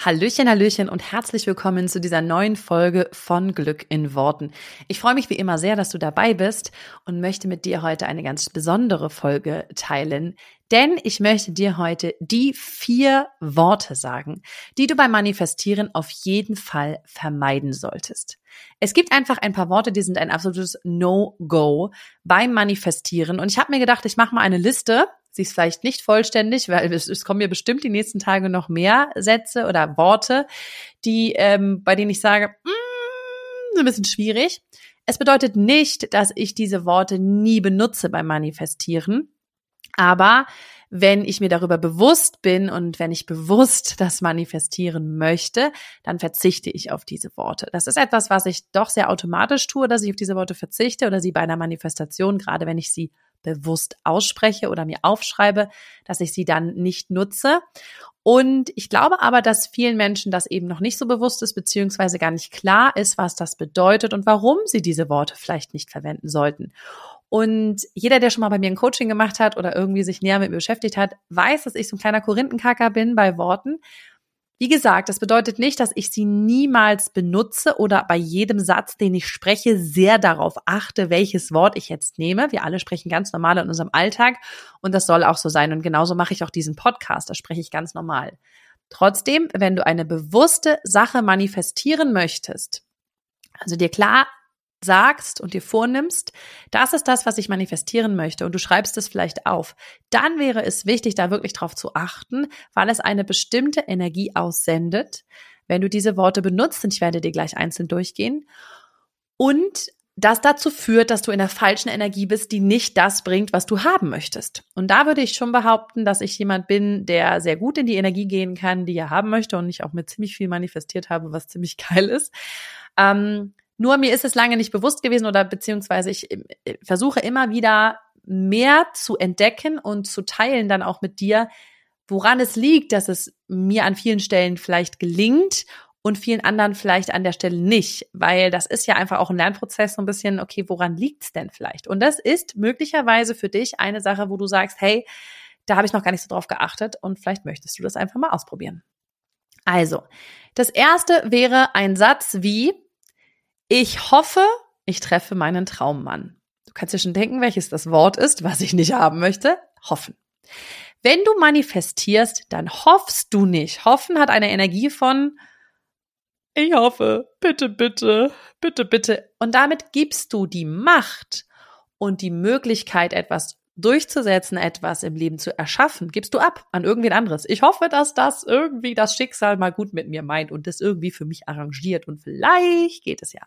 Hallöchen, Hallöchen und herzlich willkommen zu dieser neuen Folge von Glück in Worten. Ich freue mich wie immer sehr, dass du dabei bist und möchte mit dir heute eine ganz besondere Folge teilen, denn ich möchte dir heute die vier Worte sagen, die du beim Manifestieren auf jeden Fall vermeiden solltest. Es gibt einfach ein paar Worte, die sind ein absolutes No-Go beim Manifestieren und ich habe mir gedacht, ich mache mal eine Liste Sie ist vielleicht nicht vollständig, weil es, es kommen mir bestimmt die nächsten Tage noch mehr Sätze oder Worte, die, ähm, bei denen ich sage, mm, ein bisschen schwierig. Es bedeutet nicht, dass ich diese Worte nie benutze beim Manifestieren, aber wenn ich mir darüber bewusst bin und wenn ich bewusst das manifestieren möchte, dann verzichte ich auf diese Worte. Das ist etwas, was ich doch sehr automatisch tue, dass ich auf diese Worte verzichte oder sie bei einer Manifestation, gerade wenn ich sie bewusst ausspreche oder mir aufschreibe, dass ich sie dann nicht nutze. Und ich glaube aber, dass vielen Menschen das eben noch nicht so bewusst ist, beziehungsweise gar nicht klar ist, was das bedeutet und warum sie diese Worte vielleicht nicht verwenden sollten. Und jeder, der schon mal bei mir ein Coaching gemacht hat oder irgendwie sich näher mit mir beschäftigt hat, weiß, dass ich so ein kleiner Korinthenkacker bin bei Worten. Wie gesagt, das bedeutet nicht, dass ich sie niemals benutze oder bei jedem Satz, den ich spreche, sehr darauf achte, welches Wort ich jetzt nehme. Wir alle sprechen ganz normal in unserem Alltag und das soll auch so sein. Und genauso mache ich auch diesen Podcast, da spreche ich ganz normal. Trotzdem, wenn du eine bewusste Sache manifestieren möchtest, also dir klar sagst und dir vornimmst, das ist das, was ich manifestieren möchte und du schreibst es vielleicht auf, dann wäre es wichtig, da wirklich drauf zu achten, weil es eine bestimmte Energie aussendet, wenn du diese Worte benutzt, und ich werde dir gleich einzeln durchgehen, und das dazu führt, dass du in der falschen Energie bist, die nicht das bringt, was du haben möchtest. Und da würde ich schon behaupten, dass ich jemand bin, der sehr gut in die Energie gehen kann, die er haben möchte und ich auch mit ziemlich viel manifestiert habe, was ziemlich geil ist. Ähm, nur mir ist es lange nicht bewusst gewesen oder beziehungsweise ich äh, versuche immer wieder mehr zu entdecken und zu teilen dann auch mit dir, woran es liegt, dass es mir an vielen Stellen vielleicht gelingt und vielen anderen vielleicht an der Stelle nicht, weil das ist ja einfach auch ein Lernprozess so ein bisschen, okay, woran liegt's denn vielleicht? Und das ist möglicherweise für dich eine Sache, wo du sagst, hey, da habe ich noch gar nicht so drauf geachtet und vielleicht möchtest du das einfach mal ausprobieren. Also, das erste wäre ein Satz wie, ich hoffe, ich treffe meinen Traummann. Du kannst dir schon denken, welches das Wort ist, was ich nicht haben möchte. Hoffen. Wenn du manifestierst, dann hoffst du nicht. Hoffen hat eine Energie von ich hoffe, bitte, bitte, bitte, bitte. Und damit gibst du die Macht und die Möglichkeit, etwas durchzusetzen, etwas im Leben zu erschaffen, gibst du ab an irgendwen anderes. Ich hoffe, dass das irgendwie das Schicksal mal gut mit mir meint und das irgendwie für mich arrangiert und vielleicht geht es ja.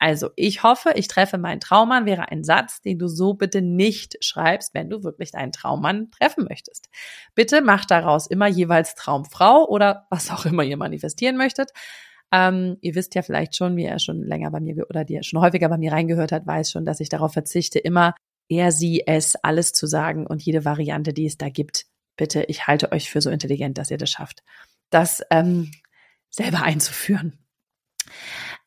Also, ich hoffe, ich treffe meinen Traummann wäre ein Satz, den du so bitte nicht schreibst, wenn du wirklich deinen Traummann treffen möchtest. Bitte mach daraus immer jeweils Traumfrau oder was auch immer ihr manifestieren möchtet. Ähm, ihr wisst ja vielleicht schon, wie er schon länger bei mir oder die schon häufiger bei mir reingehört hat, weiß schon, dass ich darauf verzichte, immer er, sie, es, alles zu sagen und jede Variante, die es da gibt. Bitte, ich halte euch für so intelligent, dass ihr das schafft, das ähm, selber einzuführen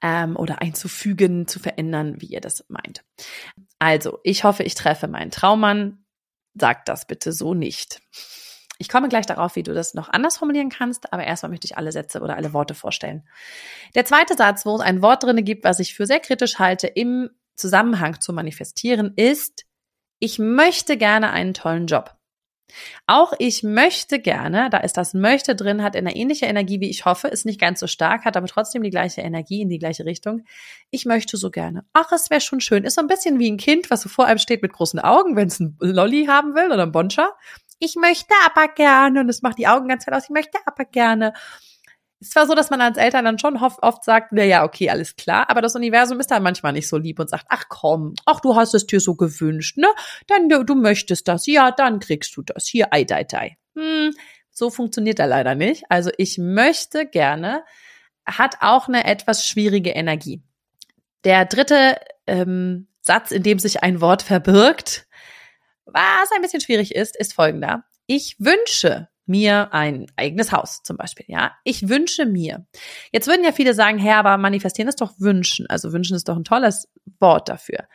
ähm, oder einzufügen, zu verändern, wie ihr das meint. Also, ich hoffe, ich treffe meinen Traummann. Sagt das bitte so nicht. Ich komme gleich darauf, wie du das noch anders formulieren kannst, aber erstmal möchte ich alle Sätze oder alle Worte vorstellen. Der zweite Satz, wo es ein Wort drinne gibt, was ich für sehr kritisch halte im Zusammenhang zu manifestieren, ist ich möchte gerne einen tollen Job. Auch ich möchte gerne, da ist das möchte drin, hat eine ähnliche Energie wie ich hoffe, ist nicht ganz so stark, hat aber trotzdem die gleiche Energie in die gleiche Richtung. Ich möchte so gerne. Ach, es wäre schon schön. Ist so ein bisschen wie ein Kind, was so vor einem steht mit großen Augen, wenn es ein Lolli haben will oder ein Boncha. Ich möchte aber gerne und es macht die Augen ganz fett aus. Ich möchte aber gerne ist zwar so, dass man als Eltern dann schon oft sagt, na ja, okay, alles klar, aber das Universum ist dann manchmal nicht so lieb und sagt, ach komm, ach, du hast es dir so gewünscht, ne? Dann, du, du möchtest das, ja, dann kriegst du das. Hier, ei, dei, dei. Hm, so funktioniert er leider nicht. Also ich möchte gerne, hat auch eine etwas schwierige Energie. Der dritte ähm, Satz, in dem sich ein Wort verbirgt, Was ein bisschen schwierig ist, ist folgender. Ich wünsche mir ein eigenes Haus zum Beispiel, ja. Ich wünsche mir. Jetzt würden ja viele sagen, Herr, aber manifestieren ist doch wünschen. Also wünschen ist doch ein tolles Wort dafür.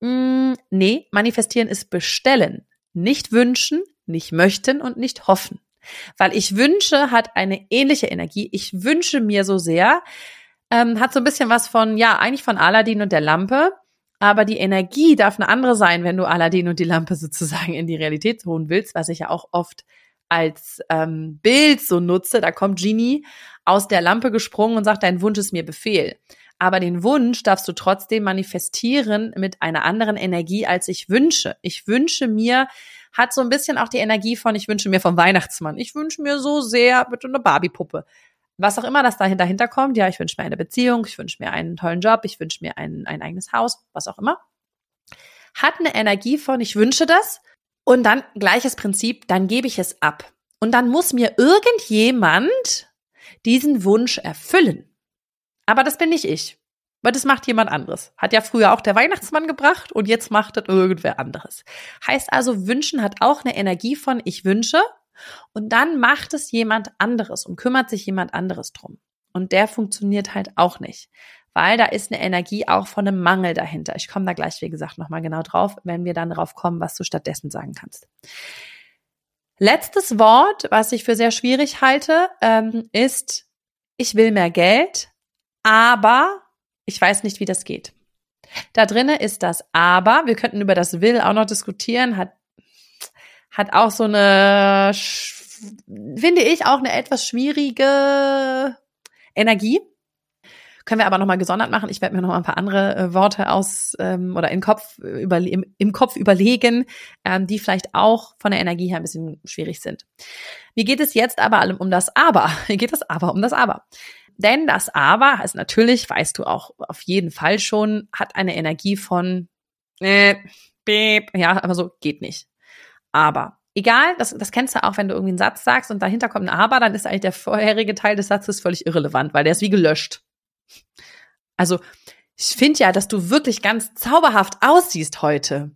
Mm, nee, manifestieren ist bestellen. Nicht wünschen, nicht möchten und nicht hoffen. Weil ich wünsche hat eine ähnliche Energie. Ich wünsche mir so sehr, ähm, hat so ein bisschen was von, ja, eigentlich von Aladdin und der Lampe. Aber die Energie darf eine andere sein, wenn du Aladdin und die Lampe sozusagen in die Realität holen willst, was ich ja auch oft als ähm, Bild so nutze. Da kommt Genie aus der Lampe gesprungen und sagt, dein Wunsch ist mir Befehl. Aber den Wunsch darfst du trotzdem manifestieren mit einer anderen Energie, als ich wünsche. Ich wünsche mir, hat so ein bisschen auch die Energie von, ich wünsche mir vom Weihnachtsmann. Ich wünsche mir so sehr bitte eine Barbie-Puppe. Was auch immer das dahinter, dahinter kommt, ja, ich wünsche mir eine Beziehung, ich wünsche mir einen tollen Job, ich wünsche mir ein, ein eigenes Haus, was auch immer. Hat eine Energie von, ich wünsche das. Und dann gleiches Prinzip, dann gebe ich es ab. Und dann muss mir irgendjemand diesen Wunsch erfüllen. Aber das bin nicht ich. Weil das macht jemand anderes. Hat ja früher auch der Weihnachtsmann gebracht und jetzt macht das irgendwer anderes. Heißt also, wünschen hat auch eine Energie von ich wünsche und dann macht es jemand anderes und kümmert sich jemand anderes drum. Und der funktioniert halt auch nicht, weil da ist eine Energie auch von einem Mangel dahinter. Ich komme da gleich, wie gesagt, nochmal genau drauf, wenn wir dann drauf kommen, was du stattdessen sagen kannst. Letztes Wort, was ich für sehr schwierig halte, ähm, ist, ich will mehr Geld, aber ich weiß nicht, wie das geht. Da drinnen ist das Aber. Wir könnten über das Will auch noch diskutieren. Hat, hat auch so eine, finde ich, auch eine etwas schwierige Energie. Können wir aber nochmal gesondert machen. Ich werde mir nochmal ein paar andere äh, Worte aus ähm, oder im Kopf, über, im, im Kopf überlegen, ähm, die vielleicht auch von der Energie her ein bisschen schwierig sind. Wie geht es jetzt aber um das Aber? Wie geht es aber um das Aber? Denn das Aber ist natürlich, weißt du auch auf jeden Fall schon, hat eine Energie von, äh, beep, ja, aber so geht nicht. Aber egal, das, das kennst du auch, wenn du irgendwie einen Satz sagst und dahinter kommt ein Aber, dann ist eigentlich der vorherige Teil des Satzes völlig irrelevant, weil der ist wie gelöscht. Also, ich finde ja, dass du wirklich ganz zauberhaft aussiehst heute.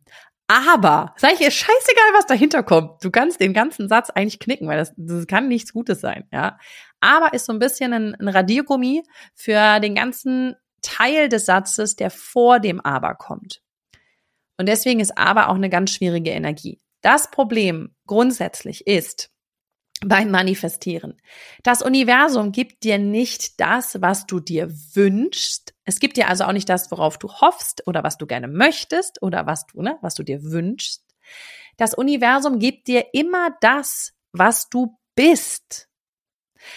Aber, sag ich, ist scheißegal, was dahinter kommt. Du kannst den ganzen Satz eigentlich knicken, weil das, das kann nichts Gutes sein, ja. Aber ist so ein bisschen ein, ein Radiergummi für den ganzen Teil des Satzes, der vor dem Aber kommt. Und deswegen ist Aber auch eine ganz schwierige Energie. Das Problem grundsätzlich ist, beim Manifestieren. Das Universum gibt dir nicht das, was du dir wünschst. Es gibt dir also auch nicht das, worauf du hoffst oder was du gerne möchtest oder was du, ne, was du dir wünschst. Das Universum gibt dir immer das, was du bist.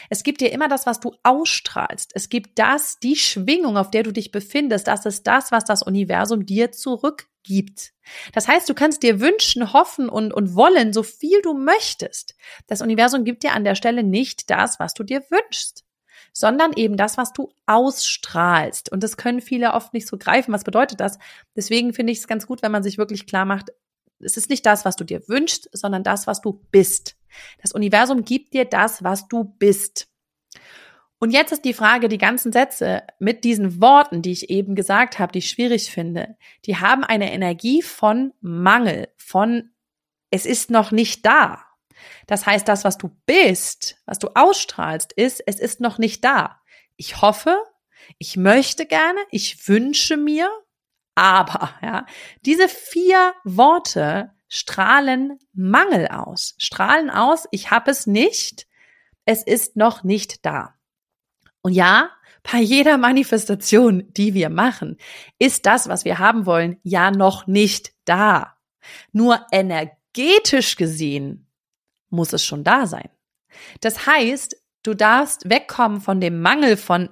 Es gibt dir immer das, was du ausstrahlst. Es gibt das, die Schwingung, auf der du dich befindest. Das ist das, was das Universum dir zurückgibt. Das heißt, du kannst dir wünschen, hoffen und, und wollen, so viel du möchtest. Das Universum gibt dir an der Stelle nicht das, was du dir wünschst, sondern eben das, was du ausstrahlst. Und das können viele oft nicht so greifen. Was bedeutet das? Deswegen finde ich es ganz gut, wenn man sich wirklich klar macht, es ist nicht das, was du dir wünschst, sondern das, was du bist. Das Universum gibt dir das, was du bist. Und jetzt ist die Frage, die ganzen Sätze mit diesen Worten, die ich eben gesagt habe, die ich schwierig finde, die haben eine Energie von Mangel, von es ist noch nicht da. Das heißt, das, was du bist, was du ausstrahlst, ist, es ist noch nicht da. Ich hoffe, ich möchte gerne, ich wünsche mir, aber, ja, diese vier Worte strahlen Mangel aus, strahlen aus, ich habe es nicht, es ist noch nicht da. Und ja, bei jeder Manifestation, die wir machen, ist das, was wir haben wollen, ja noch nicht da. Nur energetisch gesehen muss es schon da sein. Das heißt, du darfst wegkommen von dem Mangel, von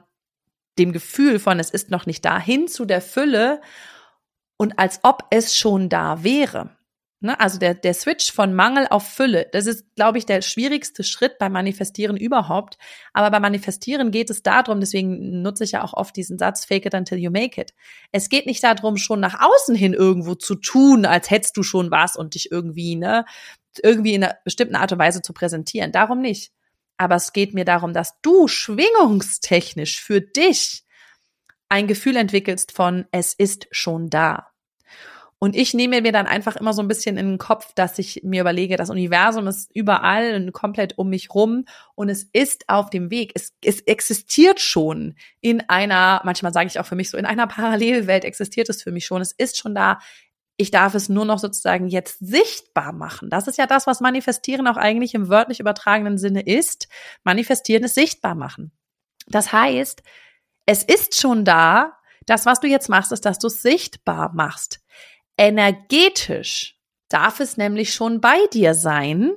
dem Gefühl von, es ist noch nicht da, hin zu der Fülle und als ob es schon da wäre. Ne? Also der, der Switch von Mangel auf Fülle, das ist, glaube ich, der schwierigste Schritt beim Manifestieren überhaupt. Aber beim Manifestieren geht es darum, deswegen nutze ich ja auch oft diesen Satz, fake it until you make it. Es geht nicht darum, schon nach außen hin irgendwo zu tun, als hättest du schon was und dich irgendwie, ne, irgendwie in einer bestimmten Art und Weise zu präsentieren. Darum nicht. Aber es geht mir darum, dass du schwingungstechnisch für dich ein Gefühl entwickelst von, es ist schon da. Und ich nehme mir dann einfach immer so ein bisschen in den Kopf, dass ich mir überlege, das Universum ist überall und komplett um mich rum und es ist auf dem Weg. Es, es existiert schon in einer, manchmal sage ich auch für mich so, in einer Parallelwelt existiert es für mich schon. Es ist schon da. Ich darf es nur noch sozusagen jetzt sichtbar machen. Das ist ja das, was Manifestieren auch eigentlich im wörtlich übertragenen Sinne ist. Manifestieren ist sichtbar machen. Das heißt, es ist schon da. Das, was du jetzt machst, ist, dass du es sichtbar machst. Energetisch darf es nämlich schon bei dir sein.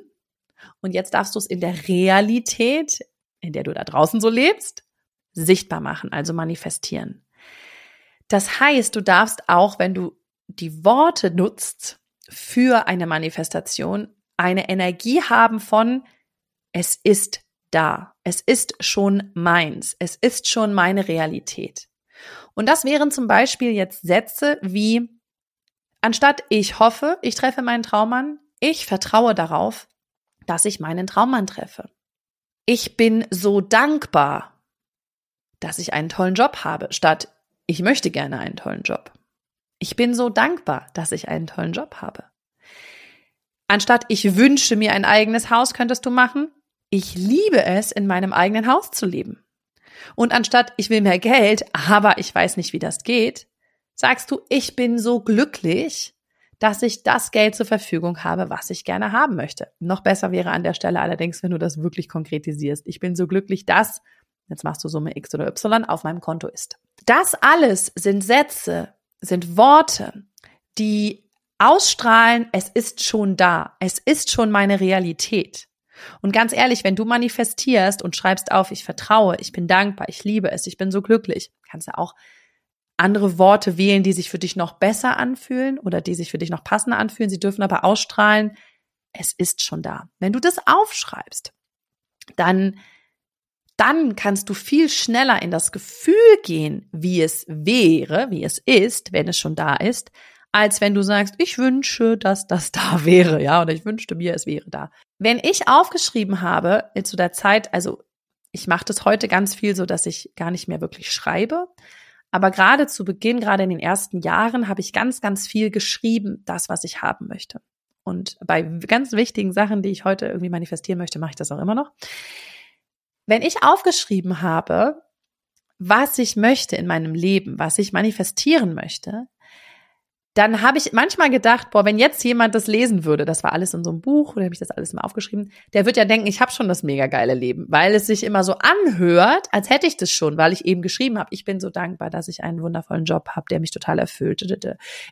Und jetzt darfst du es in der Realität, in der du da draußen so lebst, sichtbar machen, also manifestieren. Das heißt, du darfst auch, wenn du die Worte nutzt für eine Manifestation, eine Energie haben von, es ist da, es ist schon meins, es ist schon meine Realität. Und das wären zum Beispiel jetzt Sätze wie, Anstatt ich hoffe, ich treffe meinen Traummann, ich vertraue darauf, dass ich meinen Traummann treffe. Ich bin so dankbar, dass ich einen tollen Job habe, statt ich möchte gerne einen tollen Job. Ich bin so dankbar, dass ich einen tollen Job habe. Anstatt ich wünsche mir ein eigenes Haus, könntest du machen, ich liebe es, in meinem eigenen Haus zu leben. Und anstatt ich will mehr Geld, aber ich weiß nicht, wie das geht, sagst du, ich bin so glücklich, dass ich das Geld zur Verfügung habe, was ich gerne haben möchte. Noch besser wäre an der Stelle allerdings, wenn du das wirklich konkretisierst. Ich bin so glücklich, dass, jetzt machst du Summe X oder Y, auf meinem Konto ist. Das alles sind Sätze, sind Worte, die ausstrahlen, es ist schon da, es ist schon meine Realität. Und ganz ehrlich, wenn du manifestierst und schreibst auf, ich vertraue, ich bin dankbar, ich liebe es, ich bin so glücklich, kannst du auch andere Worte wählen, die sich für dich noch besser anfühlen oder die sich für dich noch passender anfühlen. Sie dürfen aber ausstrahlen, es ist schon da. Wenn du das aufschreibst, dann, dann kannst du viel schneller in das Gefühl gehen, wie es wäre, wie es ist, wenn es schon da ist, als wenn du sagst, ich wünsche, dass das da wäre, ja, oder ich wünschte mir, es wäre da. Wenn ich aufgeschrieben habe zu der Zeit, also ich mache das heute ganz viel so, dass ich gar nicht mehr wirklich schreibe, aber gerade zu Beginn, gerade in den ersten Jahren, habe ich ganz, ganz viel geschrieben, das, was ich haben möchte. Und bei ganz wichtigen Sachen, die ich heute irgendwie manifestieren möchte, mache ich das auch immer noch. Wenn ich aufgeschrieben habe, was ich möchte in meinem Leben, was ich manifestieren möchte, dann habe ich manchmal gedacht, boah, wenn jetzt jemand das lesen würde, das war alles in so einem Buch, oder habe ich das alles mal aufgeschrieben, der wird ja denken, ich habe schon das mega geile Leben, weil es sich immer so anhört, als hätte ich das schon, weil ich eben geschrieben habe, ich bin so dankbar, dass ich einen wundervollen Job habe, der mich total erfüllt.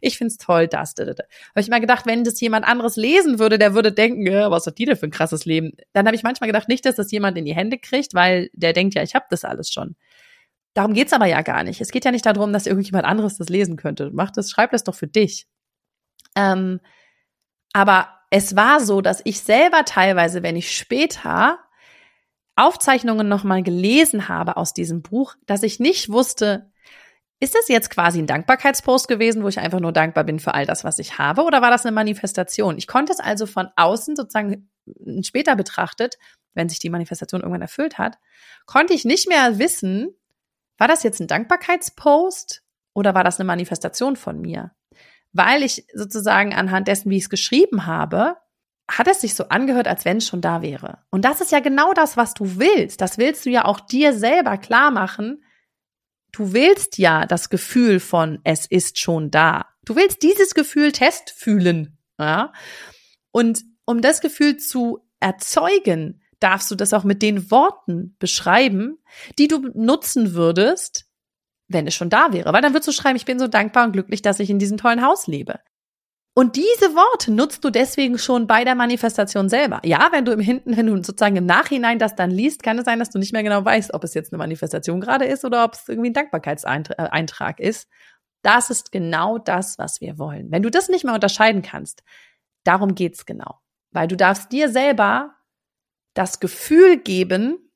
Ich find's toll, das. Habe ich mal gedacht, wenn das jemand anderes lesen würde, der würde denken, ja, was hat die denn für ein krasses Leben? Dann habe ich manchmal gedacht, nicht, dass das jemand in die Hände kriegt, weil der denkt ja, ich habe das alles schon. Darum geht's aber ja gar nicht. Es geht ja nicht darum, dass irgendjemand anderes das lesen könnte. Mach das, schreib das doch für dich. Ähm, aber es war so, dass ich selber teilweise, wenn ich später Aufzeichnungen nochmal gelesen habe aus diesem Buch, dass ich nicht wusste, ist das jetzt quasi ein Dankbarkeitspost gewesen, wo ich einfach nur dankbar bin für all das, was ich habe, oder war das eine Manifestation? Ich konnte es also von außen sozusagen später betrachtet, wenn sich die Manifestation irgendwann erfüllt hat, konnte ich nicht mehr wissen, war das jetzt ein Dankbarkeitspost oder war das eine Manifestation von mir? Weil ich sozusagen anhand dessen, wie ich es geschrieben habe, hat es sich so angehört, als wenn es schon da wäre. Und das ist ja genau das, was du willst. Das willst du ja auch dir selber klar machen. Du willst ja das Gefühl von es ist schon da. Du willst dieses Gefühl testfühlen. Ja? Und um das Gefühl zu erzeugen, darfst du das auch mit den Worten beschreiben, die du nutzen würdest, wenn es schon da wäre. Weil dann würdest du schreiben, ich bin so dankbar und glücklich, dass ich in diesem tollen Haus lebe. Und diese Worte nutzt du deswegen schon bei der Manifestation selber. Ja, wenn du im Hinten, wenn du sozusagen im Nachhinein das dann liest, kann es sein, dass du nicht mehr genau weißt, ob es jetzt eine Manifestation gerade ist oder ob es irgendwie ein Dankbarkeitseintrag ist. Das ist genau das, was wir wollen. Wenn du das nicht mehr unterscheiden kannst, darum geht's genau. Weil du darfst dir selber das Gefühl geben,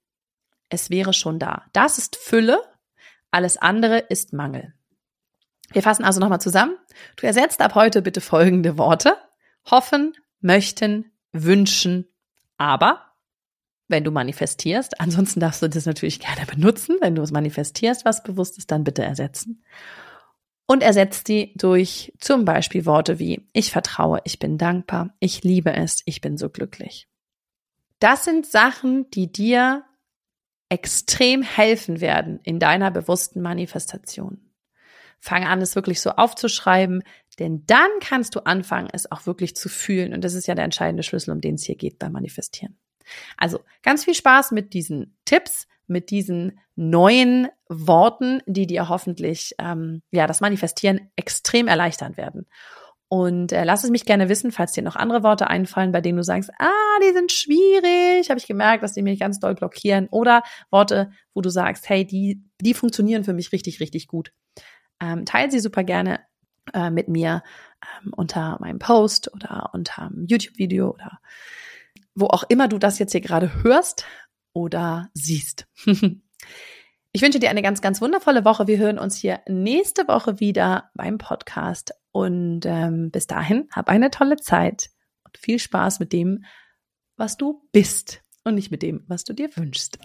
es wäre schon da. Das ist Fülle, alles andere ist Mangel. Wir fassen also nochmal zusammen. Du ersetzt ab heute bitte folgende Worte. Hoffen, möchten, wünschen, aber wenn du manifestierst, ansonsten darfst du das natürlich gerne benutzen. Wenn du es manifestierst, was bewusst ist, dann bitte ersetzen. und ersetzt die durch zum Beispiel Worte wie ich vertraue, ich bin dankbar, ich liebe es, ich bin so glücklich. Das sind Sachen, die dir extrem helfen werden in deiner bewussten Manifestation. Fang an, es wirklich so aufzuschreiben, denn dann kannst du anfangen, es auch wirklich zu fühlen. Und das ist ja der entscheidende Schlüssel, um den es hier geht beim Manifestieren. Also ganz viel Spaß mit diesen Tipps, mit diesen neuen Worten, die dir hoffentlich ähm, ja das Manifestieren extrem erleichtern werden. Und äh, lass es mich gerne wissen, falls dir noch andere Worte einfallen, bei denen du sagst, ah, die sind schwierig, habe ich gemerkt, dass die mich ganz doll blockieren. Oder Worte, wo du sagst, hey, die, die funktionieren für mich richtig, richtig gut. Ähm, teile sie super gerne äh, mit mir ähm, unter meinem Post oder unter YouTube-Video oder wo auch immer du das jetzt hier gerade hörst oder siehst. Ich wünsche dir eine ganz, ganz wundervolle Woche. Wir hören uns hier nächste Woche wieder beim Podcast. Und ähm, bis dahin, hab eine tolle Zeit und viel Spaß mit dem, was du bist und nicht mit dem, was du dir wünschst.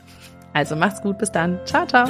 Also mach's gut, bis dann. Ciao, ciao.